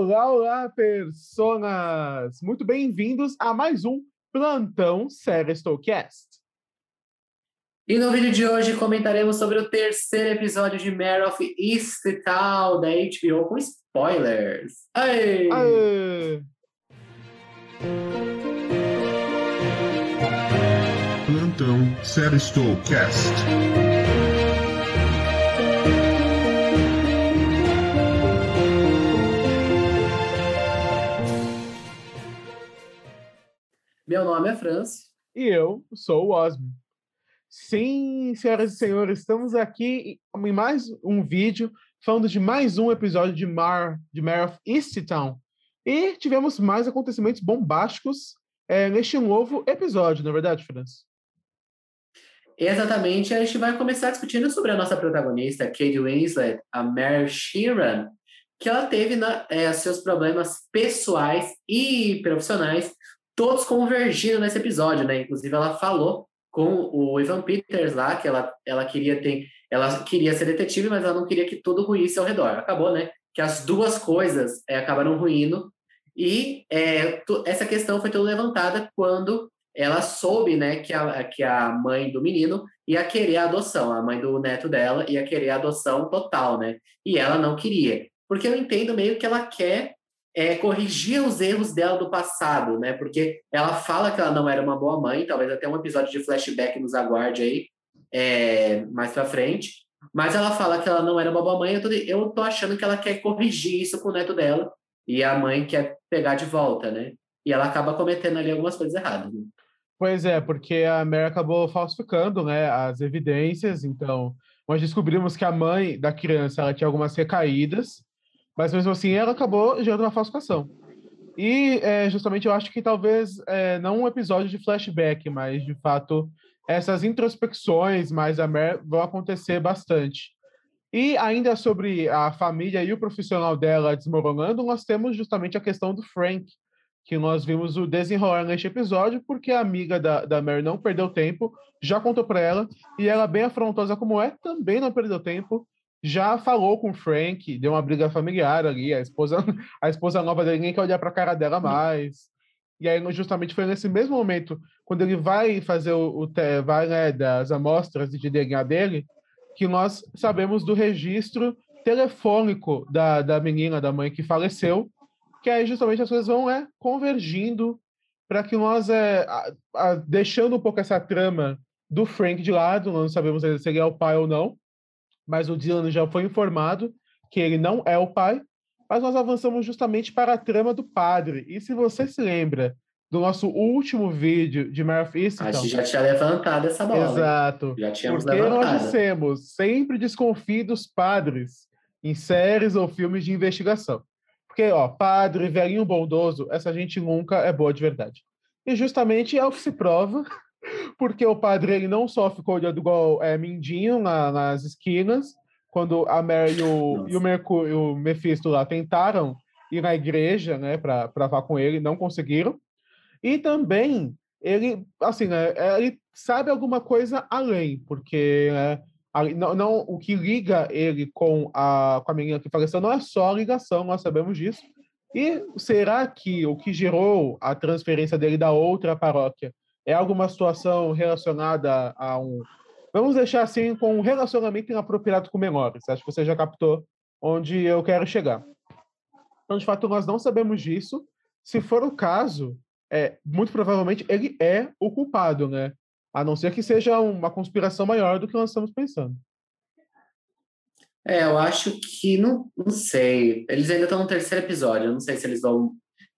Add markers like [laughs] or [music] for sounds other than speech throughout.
Olá, olá, personas! Muito bem-vindos a mais um Plantão Serestocast. E no vídeo de hoje comentaremos sobre o terceiro episódio de Mare of Easttown da HBO com spoilers. Aê! Aê! Plantão Serestocast. Nome é. E eu sou o Osmo. Sim, senhoras e senhores, estamos aqui em mais um vídeo falando de mais um episódio de Mar, de Mare of Easttown. E tivemos mais acontecimentos bombásticos é, neste novo episódio, não é verdade, Franz? Exatamente, a gente vai começar discutindo sobre a nossa protagonista, Kate Winslet, a Mary Sheeran, que ela teve na, é, seus problemas pessoais e profissionais todos convergindo nesse episódio, né? Inclusive, ela falou com o Ivan Peters lá que ela, ela queria ter, ela queria ser detetive, mas ela não queria que tudo ruísse ao redor. Acabou, né? Que as duas coisas é, acabaram ruindo e é, essa questão foi toda levantada quando ela soube, né, que a, que a mãe do menino ia querer a adoção, a mãe do neto dela ia querer a adoção total, né? E ela não queria. Porque eu entendo meio que ela quer é, corrigir os erros dela do passado, né? Porque ela fala que ela não era uma boa mãe, talvez até um episódio de flashback nos aguarde aí é, mais pra frente. Mas ela fala que ela não era uma boa mãe, eu tô, eu tô achando que ela quer corrigir isso com o neto dela e a mãe quer pegar de volta, né? E ela acaba cometendo ali algumas coisas erradas. Né? Pois é, porque a Mary acabou falsificando né, as evidências, então nós descobrimos que a mãe da criança ela tinha algumas recaídas, mas mesmo assim ela acabou gerando uma falsificação. E é, justamente eu acho que talvez é, não um episódio de flashback, mas de fato essas introspecções mais vão acontecer bastante. E ainda sobre a família e o profissional dela desmoronando, nós temos justamente a questão do Frank, que nós vimos o desenrolar neste episódio, porque a amiga da, da Mary não perdeu tempo, já contou para ela, e ela, bem afrontosa como é, também não perdeu tempo, já falou com o Frank, deu uma briga familiar ali, a esposa, [laughs] a esposa nova dele nem quer olhar para a cara dela mais. E aí, justamente foi nesse mesmo momento, quando ele vai fazer o, o vai né, das amostras de DNA dele, que nós sabemos do registro telefônico da, da menina, da mãe que faleceu, que aí justamente as coisas vão é, convergindo para que nós, é, a, a, deixando um pouco essa trama do Frank de lado, não sabemos se ele é o pai ou não, mas o Dylan já foi informado que ele não é o pai, mas nós avançamos justamente para a trama do padre. E se você se lembra do nosso último vídeo de Mare of Easttown... A gente já tinha levantado essa bola. Exato. Já tínhamos porque levantado. nós dissemos, sempre desconfie dos padres em séries ou filmes de investigação. Porque, ó, padre, velhinho bondoso, essa gente nunca é boa de verdade. E justamente é o que se prova porque o padre ele não só ficou olhando igual é, mindinho na, nas esquinas, quando a Mary e o, e o, Mercúrio, o Mephisto lá tentaram ir na igreja, né, para falar com ele, não conseguiram. E também ele, assim, né, ele sabe alguma coisa além, porque né, não, não, o que liga ele com a, com a menina que faleceu não é só a ligação, nós sabemos disso. E será que o que gerou a transferência dele da outra paróquia é alguma situação relacionada a um. Vamos deixar assim, com um relacionamento inapropriado com menores. Acho que você já captou onde eu quero chegar. Então, de fato, nós não sabemos disso. Se for o caso, é, muito provavelmente ele é o culpado, né? A não ser que seja uma conspiração maior do que nós estamos pensando. É, eu acho que não, não sei. Eles ainda estão no terceiro episódio. Eu não sei se eles vão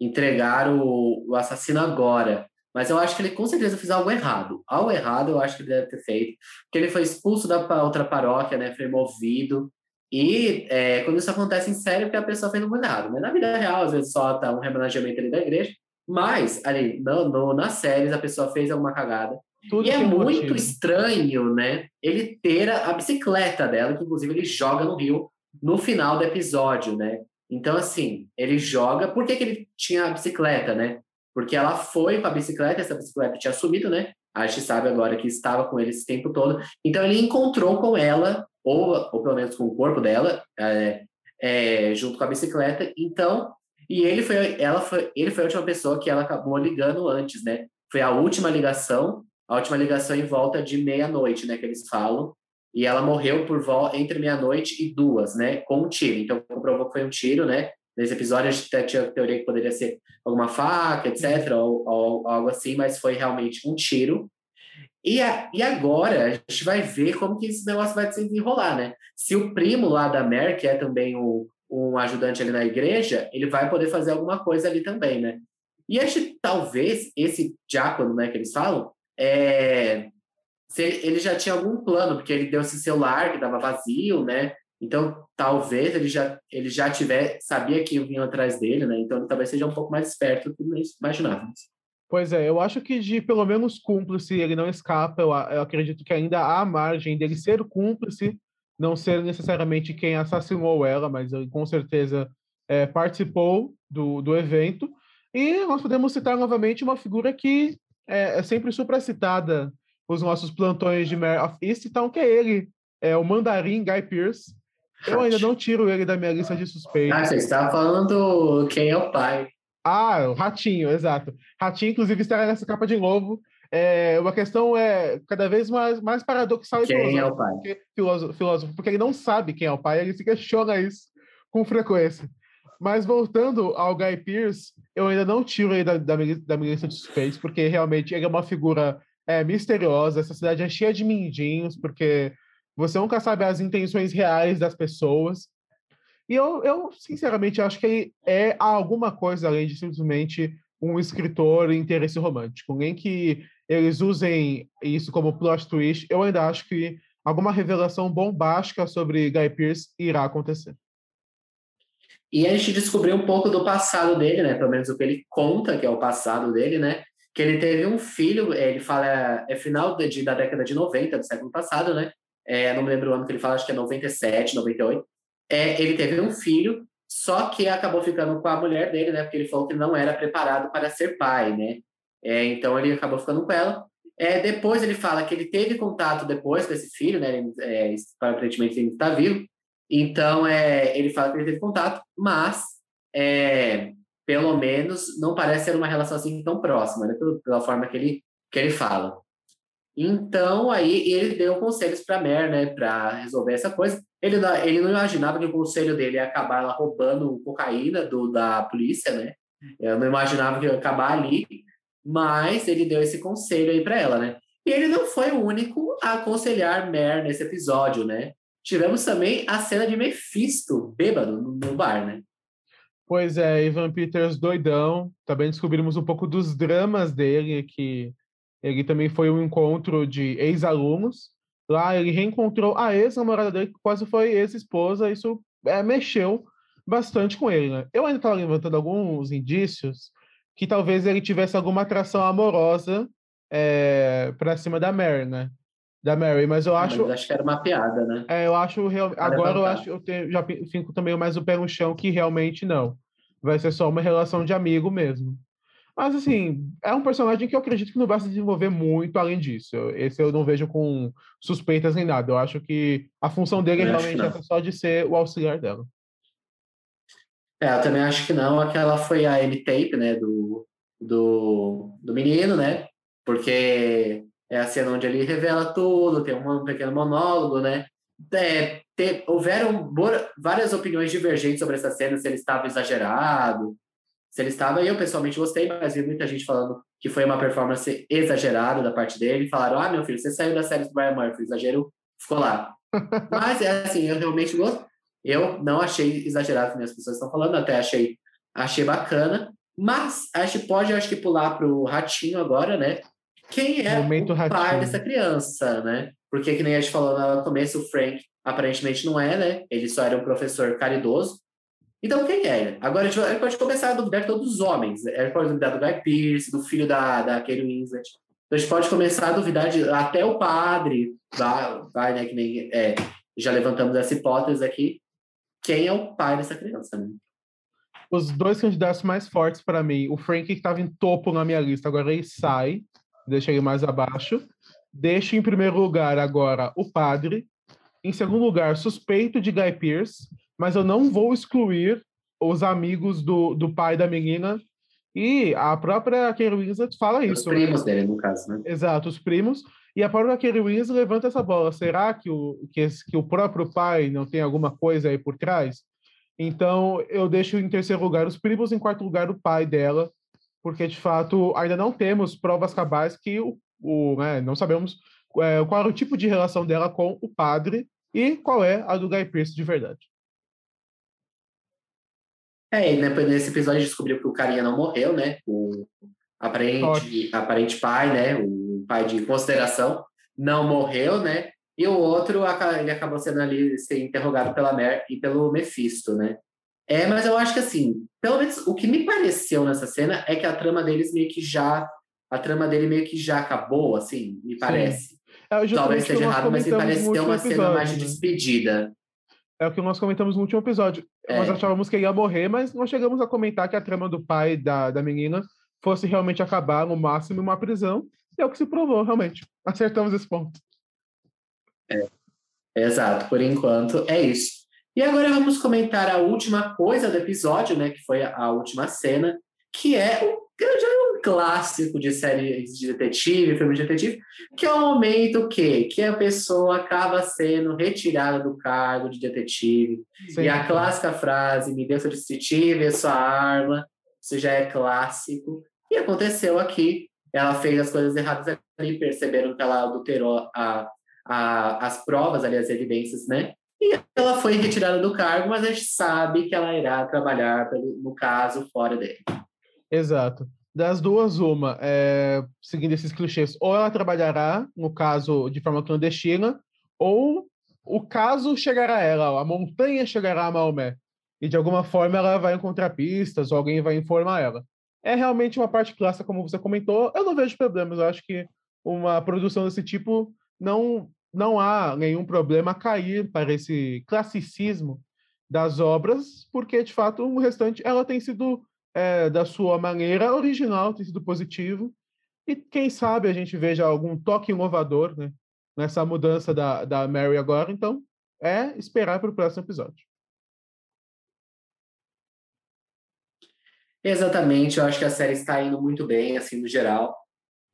entregar o, o assassino agora. Mas eu acho que ele com certeza fez algo errado. Algo errado eu acho que ele deve ter feito. Porque ele foi expulso da outra paróquia, né? Foi removido. E é, quando isso acontece em sério, porque a pessoa fez algo errado. Mas na vida real, às vezes só tá um remanejamento ali da igreja. Mas, ali, no, no, nas séries, a pessoa fez alguma cagada. Tudo e é muito motivo. estranho, né? Ele ter a, a bicicleta dela, que inclusive ele joga no rio no final do episódio, né? Então, assim, ele joga. Por que, que ele tinha a bicicleta, né? Porque ela foi com a bicicleta, essa bicicleta tinha sumido, né? A gente sabe agora que estava com ele esse tempo todo. Então ele encontrou com ela, ou, ou pelo menos com o corpo dela, é, é, junto com a bicicleta. Então E ele foi, ela foi, ele foi a última pessoa que ela acabou ligando antes, né? Foi a última ligação, a última ligação em volta de meia-noite, né? Que eles falam. E ela morreu por volta entre meia-noite e duas, né? Com um tiro. Então comprovou que foi um tiro, né? Nesse episódio a gente até tinha a teoria que poderia ser alguma faca, etc., ou, ou algo assim, mas foi realmente um tiro. E, a, e agora a gente vai ver como que esse negócio vai se desenrolar, né? Se o primo lá da Mer, que é também o, um ajudante ali na igreja, ele vai poder fazer alguma coisa ali também, né? E este, talvez, esse diácono, né, que eles falam, é, se ele já tinha algum plano, porque ele deu esse celular que estava vazio, né? Então, talvez ele já, ele já tiver, sabia que vinha atrás dele, né? Então, ele talvez seja um pouco mais esperto do que nós imaginávamos. Pois é, eu acho que de pelo menos cúmplice ele não escapa. Eu, eu acredito que ainda há margem dele ser cúmplice, não ser necessariamente quem assassinou ela, mas ele com certeza é, participou do, do evento. E nós podemos citar novamente uma figura que é, é sempre supracitada nos nossos plantões de Mare of então que é ele, é o Mandarim Guy Pearce, eu ainda não tiro ele da minha lista de suspeitos. Ah, você está falando quem é o pai. Ah, o Ratinho, exato. Ratinho, inclusive, estará nessa capa de novo. É, uma questão é cada vez mais, mais paradoxal e quem é o pai? Porque, filósofo, filósofo, porque ele não sabe quem é o pai, ele se questiona isso com frequência. Mas voltando ao Guy Pearce, eu ainda não tiro ele da, da, minha, da minha lista de suspeitos, porque realmente ele é uma figura é, misteriosa. Essa cidade é cheia de mindinhos, porque você nunca sabe as intenções reais das pessoas. E eu, eu sinceramente, acho que é alguma coisa além de simplesmente um escritor em interesse romântico. Nem que eles usem isso como plot twist, eu ainda acho que alguma revelação bombástica sobre Guy Pearce irá acontecer. E a gente descobriu um pouco do passado dele, né? Pelo menos o que ele conta, que é o passado dele, né? Que ele teve um filho, ele fala, é final de, da década de 90, do século passado, né? É, não me lembro o ano que ele fala, acho que é 97, 98. É, ele teve um filho, só que acabou ficando com a mulher dele, né? Porque ele falou que não era preparado para ser pai, né? É, então ele acabou ficando com ela. É, depois ele fala que ele teve contato depois com esse filho, né? É, aparentemente ele está vivo. Então é, ele fala que ele teve contato, mas é, pelo menos não parece ser uma relação assim tão próxima, né? Pela, pela forma que ele que ele fala. Então, aí ele deu conselhos para Mer, né, para resolver essa coisa. Ele não, ele não imaginava que o conselho dele ia acabar ela roubando cocaína do, da polícia, né? Eu não imaginava que ia acabar ali, mas ele deu esse conselho aí para ela, né? E ele não foi o único a aconselhar Mer nesse episódio, né? Tivemos também a cena de Mephisto, bêbado, no, no bar, né? Pois é, Ivan Peters doidão. Também descobrimos um pouco dos dramas dele, que ele também foi um encontro de ex-alunos. Lá ele reencontrou a ex-namorada dele, que quase foi ex-esposa. Isso é, mexeu bastante com ele. Né? Eu ainda estava levantando alguns indícios que talvez ele tivesse alguma atração amorosa é, para cima da Mary, né? Da Mary, mas eu acho. Mas acho que era uma piada, né? É, eu acho real... agora eu acho eu tenho, já fico também mais o pé no chão que realmente não. Vai ser só uma relação de amigo mesmo. Mas, assim, é um personagem que eu acredito que não vai se desenvolver muito além disso. Esse eu não vejo com suspeitas nem nada. Eu acho que a função dele é realmente essa só de ser o auxiliar dela. É, eu também acho que não. Aquela foi a M-Tape, né, do, do, do menino, né? Porque é a cena onde ele revela tudo, tem um pequeno monólogo, né? É, ter, houveram várias opiniões divergentes sobre essa cena, se ele estava exagerado, se ele estava. Eu, pessoalmente, gostei, mas vi muita gente falando que foi uma performance exagerada da parte dele. Falaram, ah, meu filho, você saiu da série do Brian Murphy, exagero ficou lá. [laughs] mas, é assim, eu realmente gosto. Eu não achei exagerado, como as pessoas estão falando, até achei, achei bacana. Mas a gente pode, acho que, pular para o Ratinho agora, né? Quem é Momento o ratinho. pai dessa criança, né? Porque, que nem a gente falou no começo, o Frank aparentemente não é, né? Ele só era um professor caridoso. Então, quem é? Agora, a gente pode começar a duvidar de todos os homens. A gente pode duvidar do Guy Pearce, do filho da, da Kate Winslet. Então, a gente pode começar a duvidar de até o padre, vai, né, que nem, é, já levantamos essa hipótese aqui. Quem é o pai dessa criança, né? Os dois candidatos mais fortes para mim, o Frank que estava em topo na minha lista, agora ele sai, deixa ele mais abaixo. Deixa em primeiro lugar agora o padre. Em segundo lugar, suspeito de Guy Pearce mas eu não vou excluir os amigos do, do pai da menina. E a própria Kate Winslet fala Os isso. né? primos dele, no caso, né? Exato, os primos. E a própria Kate Winslet levanta essa bola. Será que o, que, esse- que o próprio pai não tem alguma coisa aí por trás? Então, eu deixo em terceiro lugar os primos, em quarto lugar o pai dela, porque, de fato, ainda não temos provas cabais que o, o né, não sabemos é, qual era o tipo de relação dela com o padre e qual é a do Guy Pearce de verdade. É, e depois nesse episódio descobriu que o carinha não morreu, né? O aparente, aparente pai, né? O pai de consideração não morreu, né? E o outro, ele acabou sendo ali ser interrogado pela Mer e pelo Mephisto, né? É, mas eu acho que assim, pelo menos o que me pareceu nessa cena é que a trama deles meio que já, a trama dele meio que já acabou, assim, me parece. É Talvez esteja errado, mas me ter uma último cena mais de episódio, né? despedida. É o que nós comentamos no último episódio. Nós É. achávamos que ele ia morrer, mas nós chegamos a comentar que a trama do pai da, da menina fosse realmente acabar no máximo em uma prisão. E é o que se provou, realmente. Acertamos esse ponto. Exato, por enquanto é isso. E agora vamos comentar a última coisa do episódio, né? Que foi a, última cena, que é o é clássico de séries de detetive, filme de detetive, que é o momento que, que a pessoa acaba sendo retirada do cargo de detetive. E a clássica frase, me dê seu detetive, é sua arma, isso já é clássico. E aconteceu aqui, ela fez as coisas erradas ali, perceberam que ela adulterou a, a, as provas ali, as evidências, né? E ela foi retirada do cargo, mas a gente sabe que ela irá trabalhar, pelo, no caso, fora dele. Exato. Das duas, uma, é, seguindo esses clichês, ou ela trabalhará, no caso, de forma clandestina, ou o caso chegará a ela, a montanha chegará a Maomé. E de alguma forma ela vai encontrar pistas, ou alguém vai informar ela. É realmente uma parte clássica, como você comentou. Eu não vejo problemas. Eu acho que uma produção desse tipo não, não há nenhum problema a cair para esse classicismo das obras, porque de fato o restante ela tem sido é, da sua maneira original, tem sido positivo. E quem sabe a gente veja algum toque inovador né, nessa mudança da, da Mary agora. Então, é esperar para o próximo episódio. Exatamente, eu acho que a série está indo muito bem, assim, no geral.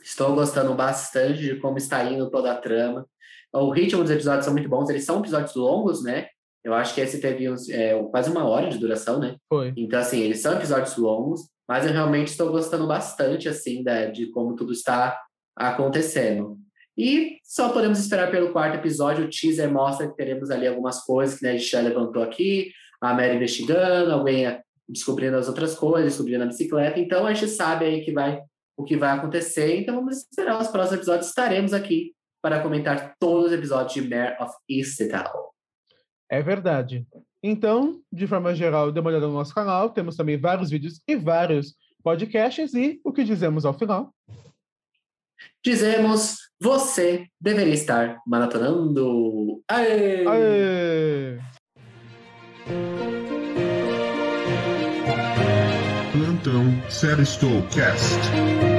Estou gostando bastante de como está indo toda a trama. O ritmo dos episódios são muito bons, eles são episódios longos, né? Eu acho que esse teve uns, é, quase uma hora de duração, né? Foi. Então, assim, eles são episódios longos, mas eu realmente estou gostando bastante, assim, da, de como tudo está acontecendo. E só podemos esperar pelo quarto episódio. O teaser mostra que teremos ali algumas coisas que né, a gente já levantou aqui. A Mary investigando, alguém descobrindo as outras coisas, descobrindo a bicicleta. Então, a gente sabe aí que vai, o que vai acontecer. Então, vamos esperar os próximos episódios. Estaremos aqui para comentar todos os episódios de Mare of Easttown. É verdade. Então, de forma geral, dê uma olhada no nosso canal. Temos também vários vídeos e vários podcasts. E o que dizemos ao final? Dizemos, você deveria estar maratonando. Aê! Aê! Plantão Série Cast.